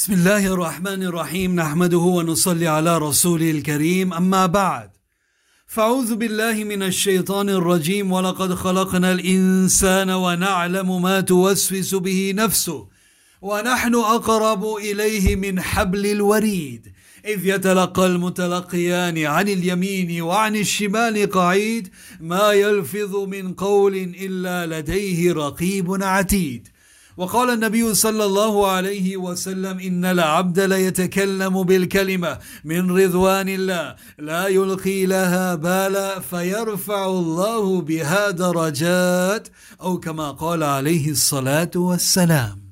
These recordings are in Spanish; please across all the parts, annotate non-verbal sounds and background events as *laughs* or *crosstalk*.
بسم الله الرحمن الرحيم نحمده ونصلي على رسوله الكريم أما بعد. فأعوذ بالله من الشيطان الرجيم ولقد خلقنا الإنسان ونعلم ما توسوس به نفسه ونحن أقرب إليه من حبل الوريد. إذ يتلقى المتلقيان عن اليمين وعن الشمال قعيد ما يلفظ من قول إلا لديه رقيب عتيد. وقال النبي صلى الله عليه وسلم إن العبد ليتكلم بالكلمة من رضوان الله لا يلقي لها بالا فيرفع الله بها درجات أو كما قال عليه الصلاة والسلام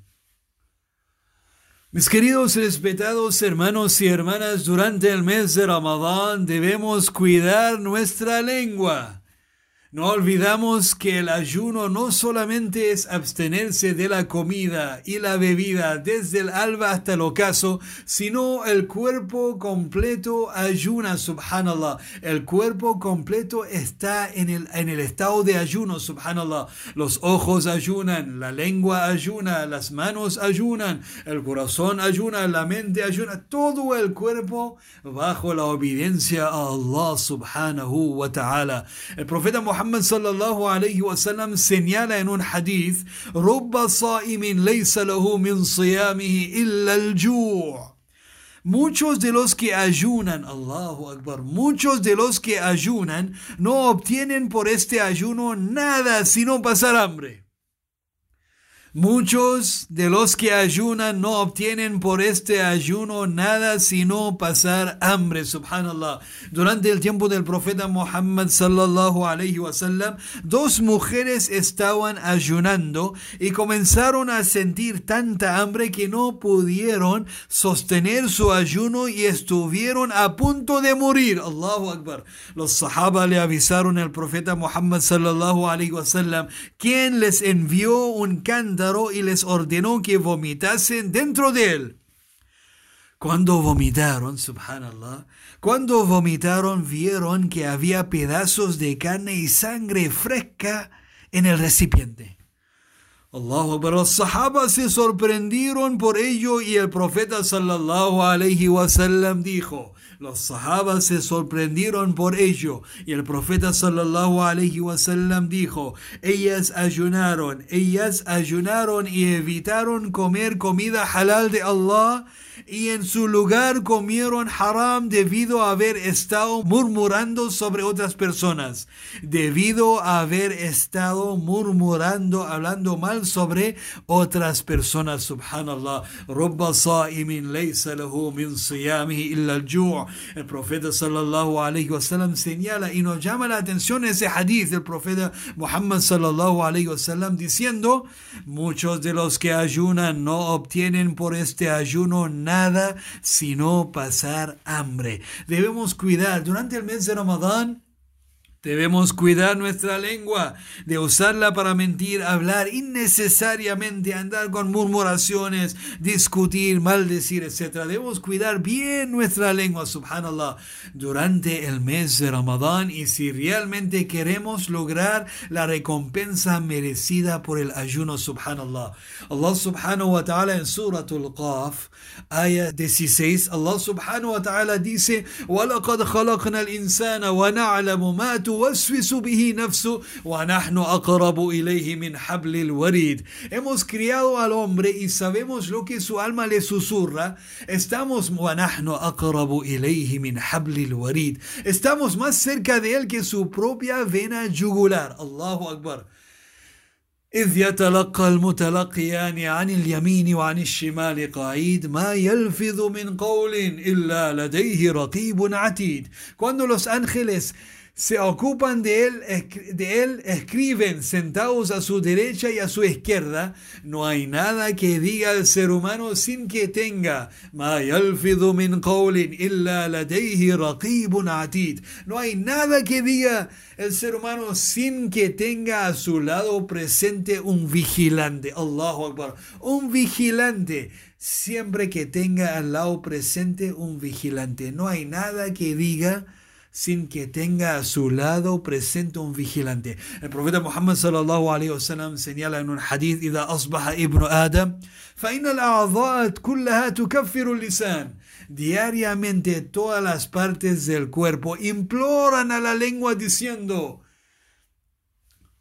Mis queridos respetados hermanos y hermanas, durante el mes de Ramadán debemos cuidar nuestra lengua. No olvidamos que el ayuno no solamente es abstenerse de la comida y la bebida desde el alba hasta el ocaso, sino el cuerpo completo ayuna, subhanallah. El cuerpo completo está en el, en el estado de ayuno, subhanallah. Los ojos ayunan, la lengua ayuna, las manos ayunan, el corazón ayuna, la mente ayuna, todo el cuerpo bajo la obediencia a Allah subhanahu wa ta'ala. El profeta Muhammad Sallallahu alayhi wa sallam señala en un hadith, رُبَّ صَائِمٍ لَيْسَ لَهُ مِنْ صِيَامِهِ إِلَّا الْجُوعِ Muchos de los que ayunan, Allahu Akbar, muchos de los que ayunan no obtienen por este ayuno nada sino pasar hambre. Muchos de los que ayunan no obtienen por este ayuno nada sino pasar hambre, subhanallah. Durante el tiempo del profeta Muhammad sallallahu alayhi wasallam, dos mujeres estaban ayunando y comenzaron a sentir tanta hambre que no pudieron sostener su ayuno y estuvieron a punto de morir. Allahu Akbar. Los sahaba le avisaron al profeta Muhammad sallallahu alayhi wasallam, quien les envió un y les ordenó que vomitasen dentro de él. Cuando vomitaron, subhanallah, cuando vomitaron vieron que había pedazos de carne y sangre fresca en el recipiente. Allah, pero los sahabas se sorprendieron por ello y el profeta sallallahu alayhi wasallam dijo, los sahabas se sorprendieron por ello y el profeta sallallahu alaihi wasallam dijo, ellas ayunaron, ellas ayunaron y evitaron comer comida halal de Allah y en su lugar comieron haram debido a haber estado murmurando sobre otras personas, debido a haber estado murmurando, hablando mal sobre otras personas, subhanallah. El profeta sallallahu alayhi wasallam señala y nos llama la atención ese hadith del profeta Muhammad sallallahu alayhi wasallam diciendo, muchos de los que ayunan no obtienen por este ayuno nada sino pasar hambre. Debemos cuidar durante el mes de Ramadán Debemos cuidar nuestra lengua de usarla para mentir, hablar innecesariamente, andar con murmuraciones, discutir, maldecir, etc. Debemos cuidar bien nuestra lengua, subhanallah, durante el mes de Ramadán y si realmente queremos lograr la recompensa merecida por el ayuno, subhanallah. Allah subhanahu wa ta'ala en Suratul Qaf, ayah 16, Allah subhanahu wa ta'ala dice, وَلَقَدْ خَلَقْنَا الْإِنسَانَ وَنَعْلَمُ مَا توسوس به نفسه ونحن أقرب إليه من حبل الوريد. Hemos criado al hombre y sabemos lo que su alma le susurra. Estamos ونحن أقرب إليه من حبل الوريد. Estamos más cerca de él que su propia vena jugular. الله أكبر إذ يتلقى المتلقيان عن اليمين وعن الشمال قعيد ما يلفظ من قول إلا لديه رقيب عتيد. Cuando los ángeles se ocupan de él, de él, escriben sentados a su derecha y a su izquierda. No hay nada que diga el ser humano sin que tenga. No hay nada que diga el ser humano sin que tenga a su lado presente un vigilante. Allahu Akbar. Un vigilante. Siempre que tenga al lado presente un vigilante. No hay nada que diga sin que tenga a su lado presente un vigilante. El profeta Muhammad sallallahu alaihi wasallam señala en un hadith: "Ida asbaha ibnu Adam, fa kullaha tukaffiru al-lisan." Diariamente todas las partes del cuerpo imploran a la lengua diciendo: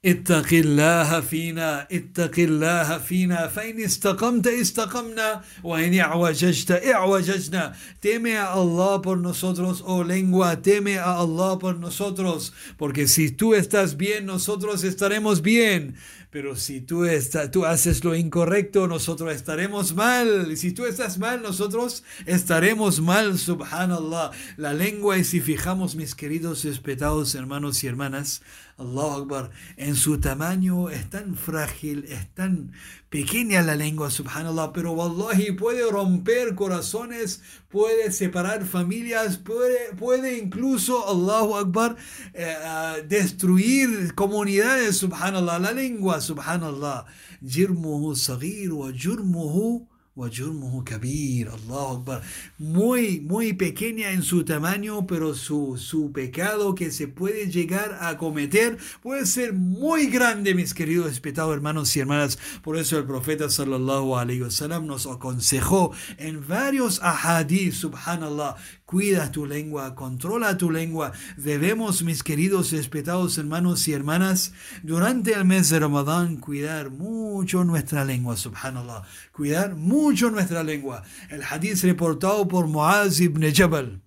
اتق الله فينا اتق الله فينا فإن استقمت استقمنا وإن اعوججت اعوججنا teme a Allah por nosotros oh lengua teme a Allah por nosotros porque si tú estás bien nosotros estaremos bien pero si tú, tú haces lo incorrecto, nosotros estaremos mal. Y si tú estás mal, nosotros estaremos mal, subhanallah. La lengua, y si fijamos, mis queridos respetados hermanos y hermanas, Allah Akbar, en su tamaño es tan frágil, es tan pequeña la lengua, subhanallah, pero wallahi puede romper corazones, puede separar familias, puede, puede incluso, Allahu Akbar, eh, ah, destruir comunidades, subhanallah, la lengua, subhanallah. Jirmuhu sagir wa jurmuhu kabir, Akbar. Muy, muy pequeña en su tamaño, pero su, su pecado que se puede llegar a cometer puede ser muy grande, mis queridos respetados hermanos y hermanas. Por eso el profeta sallallahu alaihi wasallam nos aconsejó en varios ahadith, subhanallah, Cuida tu lengua, controla tu lengua. Debemos, mis queridos respetados hermanos y hermanas, durante el mes de Ramadán cuidar mucho nuestra lengua, subhanallah. Cuidar mucho nuestra lengua. El hadith reportado por Muaz ibn Jabal,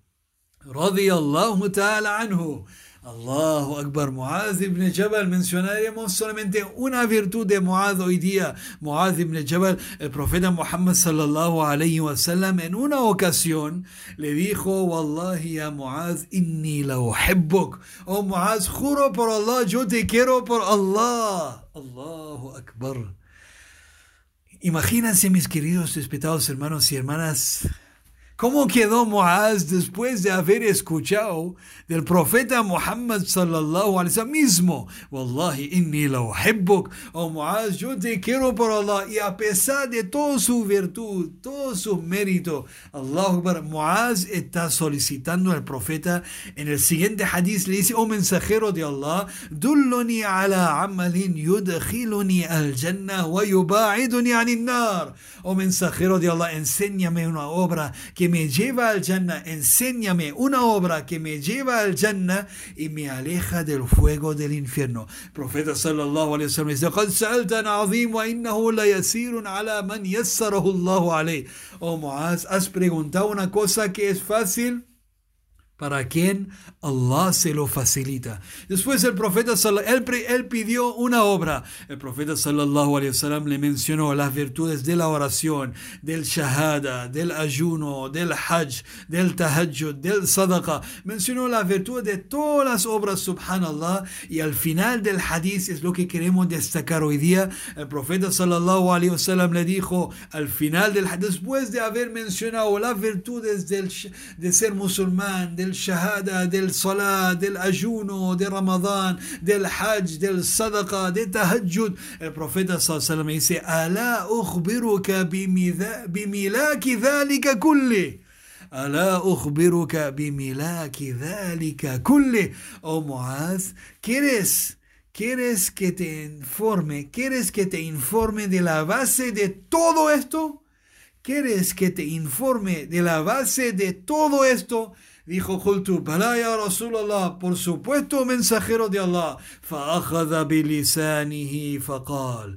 radiyallahu ta'ala anhu. Allahu Akbar, Muaz ibn Jabal, mencionaremos solamente una virtud de Muaz hoy día. Muaz ibn Jabal, el profeta Muhammad sallallahu alayhi wa sallam, en una ocasión le dijo, Wallahi ya Muaz, inni la uhibbuk. Oh Muaz, juro por Allah, yo te quiero por Allah. Allahu Akbar. Imagínense, mis queridos respetados hermanos y hermanas, ¿Cómo quedó Muaz después de haber escuchado del profeta Muhammad sallallahu alaihi wasallam mismo? Wallahi inni la uhibbuk. Oh Muaz, yo te quiero por Allah. Y a pesar de toda su virtud, todo su mérito, Allah Muaz está solicitando al profeta. En el siguiente hadith le dice, oh mensajero de Allah, dulluni ala amalin yudkhiluni al jannah wa yuba'iduni anin nar. Oh mensajero de Allah, enséñame una obra que me lleva al Jannah, enséñame una obra que me lleva al Jannah y me aleja del fuego del infierno. El profeta sallallahu alaihi wasallam dice, wa innahu la. Oh Muaz, has preguntado una cosa que es fácil para quien Allah se lo facilita. Después el profeta, él, él pidió una obra. El profeta sallallahu le mencionó las virtudes de la oración, del shahada, del ayuno, del hajj, del tahajjud, del sadaqa. Mencionó las virtudes de todas las obras, subhanallah. Y al final del hadith es lo que queremos destacar hoy día. El profeta sallallahu alaihi wasallam le dijo al final del después de haber mencionado las virtudes del, de ser musulmán, del الشهادة دي الصلاة دي الأجوno دي رمضان دي الحج دي الصدقة دي التهجد البروفيت صلى الله عليه وسلم يسي ألا أخبرك بملاك ذلك كله ألا أخبرك بملاك ذلك كله أو معاذ كيرس ¿Quieres que te informe? ¿Quieres que te informe de la base de todo esto? ¿Quieres que te informe de la base de todo esto? Dijo Qultu, Bala ya Rasulallah, por supuesto mensajero de Allah. فأخذ بلسانه فقال فأخذ بلسانه فقال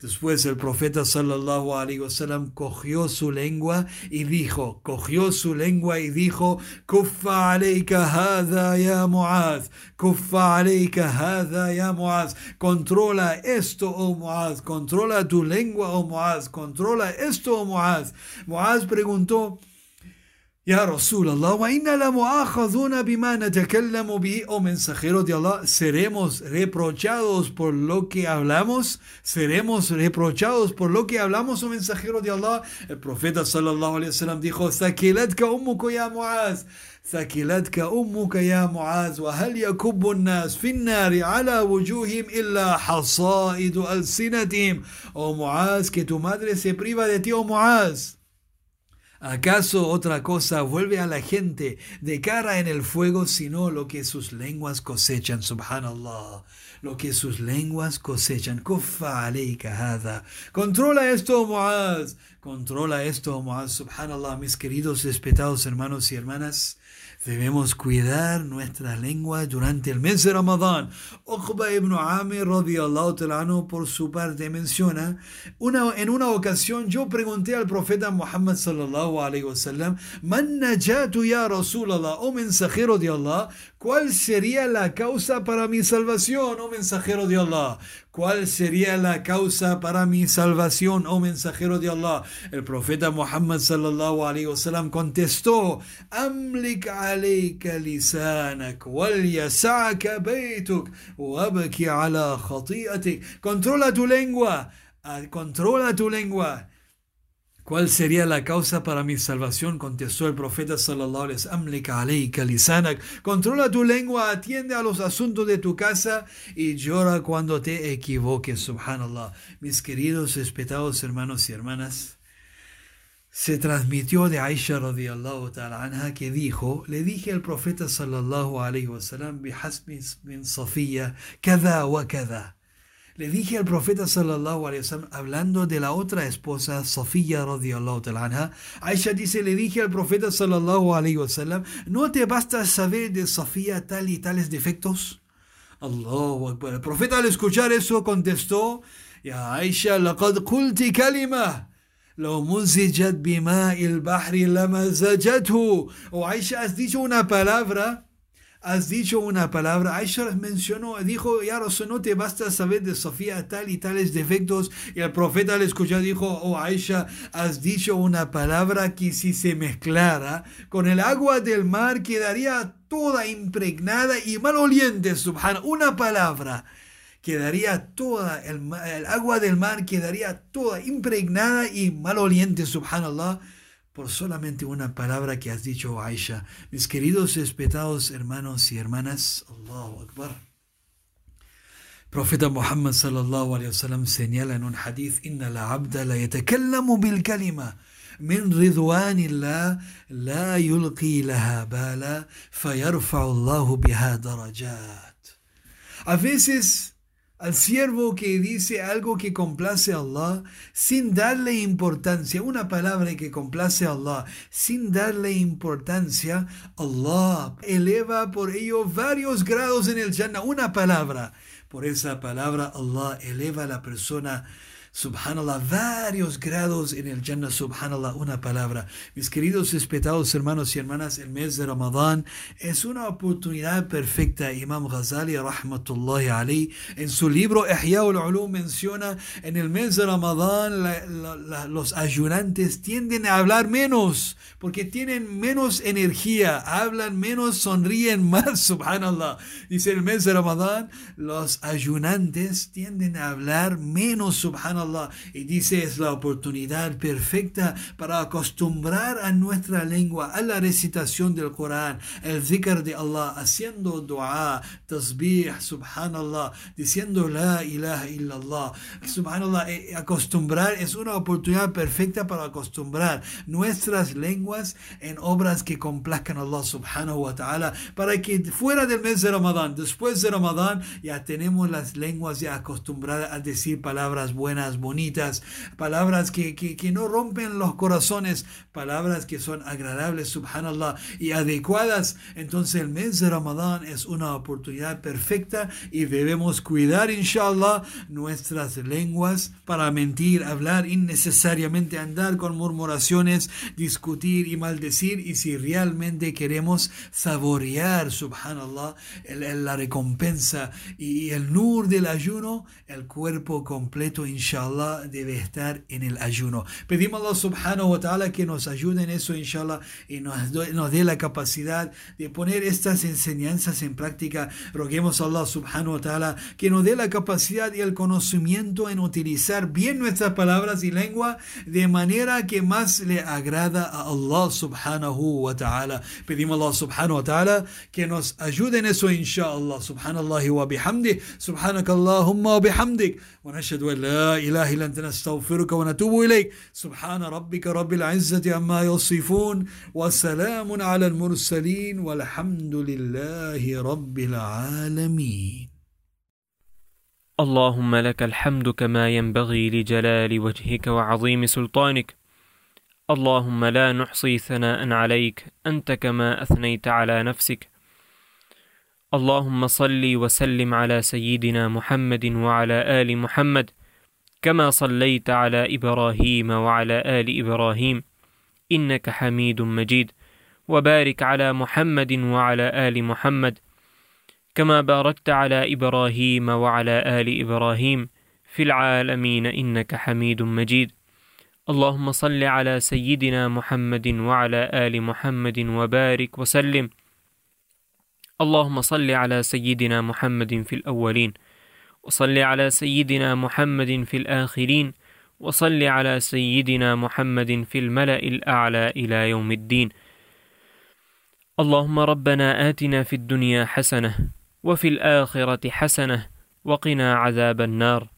Después el profeta sallallahu alaihi wasallam cogió su lengua y dijo, cogió su lengua y dijo, Kuffa alayka hada ya Muaz, Kuffa alayka hada ya Muaz, controla esto, oh Muaz, controla tu lengua, oh Muaz, controla esto, oh Muaz. Muaz preguntó, ya Rasulallah, wa inna la mu'akhaduna bima natakallamu bihi, o mensajero de Allah, seremos reprochados por lo que hablamos, seremos reprochados por lo que hablamos, o mensajero de Allah. El profeta sallallahu alaihi wasallam dijo, Thakilatka ummuka ya Muaz, Thakilatka ummuka ya Muaz, wa hal yakubbu an-nas fi an-nari ala wujuhim illa hasaidu al-sinatihim. O Muaz, que tu madre se priva de ti, o Muaz. ¿Acaso otra cosa vuelve a la gente de cara en el fuego sino lo que sus lenguas cosechan? Subhanallah. Lo que sus lenguas cosechan. Kufa hada. Controla esto, Muaz. Controla esto, Muaz. Subhanallah, mis queridos respetados hermanos y hermanas. Debemos cuidar nuestra lengua durante el mes de Ramadán. Uqba ibn Amir radiallahu por su parte menciona, una, en una ocasión yo pregunté al profeta Muhammad sallallahu alayhi wasallam, man najatu ya Rasulallah, oh mensajero de Allah, ¿cuál sería la causa para mi salvación, oh mensajero de Allah? ¿Cuál sería la causa para mi salvación, oh mensajero de Allah? El profeta Muhammad sallallahu alayhi wasallam contestó: Amlik alayka lisanak wal yasa'ka baytuk wabki ala khati'atik. Controla tu lengua, controla tu lengua ¿Cuál sería la causa para mi salvación? Contestó el profeta sallallahu alaihi wasallam. Controla tu lengua, atiende a los asuntos de tu casa y llora cuando te equivoques. Subhanallah. Mis queridos respetados hermanos y hermanas, se transmitió de Aisha radiallahu ta'ala anha que dijo, le dije al profeta sallallahu alaihi wasallam, bihasmi min Sofía, cada wa cada. Le dije al profeta sallallahu alaihi wasallam, hablando de la otra esposa, Sofía radiyallahu anha, Aisha dice, le dije al profeta sallallahu alaihi wasallam, ¿no te basta saber de Sofía tal y tales defectos? Allahu Akbar. El profeta al escuchar eso contestó, Ya Aisha, laqad qulti kalima. لو مزجت بماء البحر لمزجته. O Aisha, has dicho una palabra has dicho una palabra. Aisha mencionó, dijo, ya no te basta saber de Sofía tal y tales defectos. Y el profeta le escuchó, dijo, oh Aisha, has dicho una palabra que si se mezclara con el agua del mar quedaría toda impregnada y maloliente, subhana. Una palabra quedaría toda, el, el agua del mar quedaría toda impregnada y maloliente, subhanallah por solamente una palabra que has dicho, Aisha. Mis queridos respetados hermanos y hermanas, Allahu Akbar. Profeta Muhammad sallallahu alayhi wasallam señala en un hadith, Inna la abda la yatakallamu bil kalima. من رضوان الله لا يلقي لها بالا فيرفع الله بها درجات. A veces al siervo que dice algo que complace a Allah sin darle importancia, una palabra que complace a Allah sin darle importancia, Allah eleva por ello varios grados en el Jannah, una palabra. Por esa palabra Allah eleva a la persona subhanallah, varios grados en el Jannah, subhanallah, una palabra. Mis queridos respetados hermanos y hermanas, el mes de Ramadán es una oportunidad perfecta. Imam Ghazali, rahmatullahi alayhi, en su libro Ihya ulum menciona, en el mes de Ramadán los ayunantes tienden a hablar menos, porque tienen menos energía, hablan menos, sonríen *laughs* más, subhanallah. Dice el mes de Ramadán, los ayunantes tienden a hablar menos, subhanallah y dice es la oportunidad perfecta para acostumbrar a nuestra lengua a la recitación del Corán, el zikr de Allah, haciendo dua, tasbih, subhanallah, diciendo la ilaha illallah. Subhanallah, eh, acostumbrar es una oportunidad perfecta para acostumbrar nuestras lenguas en obras que complazcan a Allah subhanahu wa ta'ala para que fuera del mes de Ramadán, después de Ramadán, ya tenemos las lenguas ya acostumbradas a decir palabras buenas bonitas, palabras que, que, no rompen los corazones, palabras que son agradables, subhanallah, y adecuadas. Entonces el mes de Ramadán es una oportunidad perfecta y debemos cuidar, inshallah, nuestras lenguas para mentir, hablar innecesariamente, andar con murmuraciones, discutir y maldecir. Y si realmente queremos saborear, subhanallah, la recompensa y el nur del ayuno, el cuerpo completo, inshallah inshallah, debe estar en el ayuno. Pedimos a Allah subhanahu wa ta'ala que nos ayude en eso, inshallah, y nos, nos dé la capacidad de poner estas enseñanzas en práctica. Roguemos a Allah subhanahu wa ta'ala que nos dé la capacidad y el conocimiento en utilizar bien nuestras palabras y lengua de manera que más le agrada a Allah subhanahu wa ta'ala. Pedimos a Allah subhanahu wa ta'ala que nos ayude en eso, inshallah. Subhanallah wa bihamdi. Subhanakallahumma wa bihamdik. ونشهد أن لا إله إله إلا أنت نستغفرك ونتوب إليك. سبحان ربك رب العزة عما يصفون وسلام على المرسلين والحمد لله رب العالمين. اللهم لك الحمد كما ينبغي لجلال وجهك وعظيم سلطانك. اللهم لا نحصي ثناء عليك أنت كما أثنيت على نفسك. اللهم صل وسلم على سيدنا محمد وعلى آل محمد. كما صليت على إبراهيم وعلى آل إبراهيم إنك حميد مجيد. وبارك على محمد وعلى آل محمد كما باركت على إبراهيم وعلى آل إبراهيم في العالمين إنك حميد مجيد. اللهم صل على سيدنا محمد وعلى آل محمد وبارك وسلم. اللهم صل على سيدنا محمد في الأولين. وصل على سيدنا محمد في الآخرين وصل على سيدنا محمد في الملأ الأعلى إلى يوم الدين. اللهم ربنا آتنا في الدنيا حسنة وفي الآخرة حسنة وقنا عذاب النار.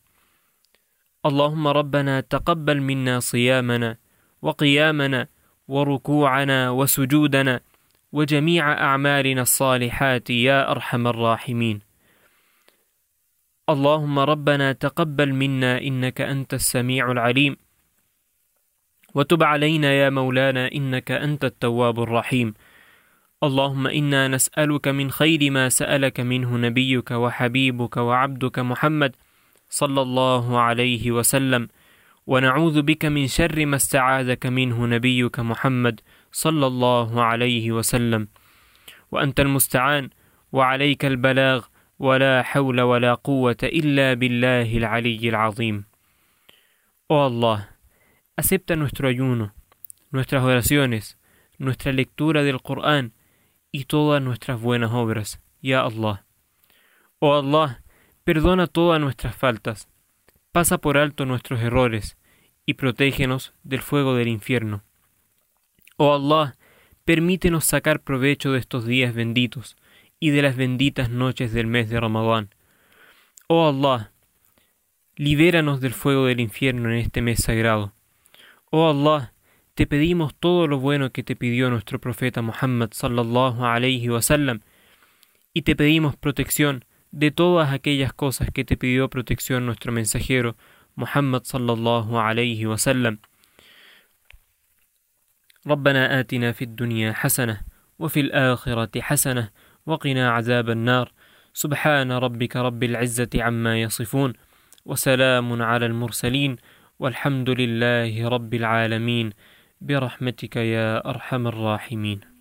اللهم ربنا تقبل منا صيامنا وقيامنا وركوعنا وسجودنا وجميع أعمالنا الصالحات يا أرحم الراحمين. اللهم ربنا تقبل منا إنك أنت السميع العليم. وتب علينا يا مولانا إنك أنت التواب الرحيم. اللهم إنا نسألك من خير ما سألك منه نبيك وحبيبك وعبدك محمد صلى الله عليه وسلم. ونعوذ بك من شر ما استعاذك منه نبيك محمد صلى الله عليه وسلم. وأنت المستعان وعليك البلاغ ولا حول ولا قوه الا بالله العلي العظيم Oh Allah, acepta nuestro ayuno, nuestras oraciones, nuestra lectura del Corán y todas nuestras buenas obras, ya Allah. Oh Allah, perdona todas nuestras faltas, pasa por alto nuestros errores y protégenos del fuego del infierno. Oh Allah, permítenos sacar provecho de estos días benditos y de las benditas noches del mes de Ramadán. Oh Allah, libéranos del fuego del infierno en este mes sagrado. Oh Allah, te pedimos todo lo bueno que te pidió nuestro profeta Muhammad sallallahu alayhi wa sallam, y te pedimos protección de todas aquellas cosas que te pidió protección nuestro mensajero Muhammad sallallahu alayhi wa sallam. ربنا آتنا في الدنيا حسنة وفي الآخرة حسنة وقنا عذاب النار. سبحان ربك رب العزة عما يصفون وسلام على المرسلين والحمد لله رب العالمين. برحمتك يا أرحم الراحمين.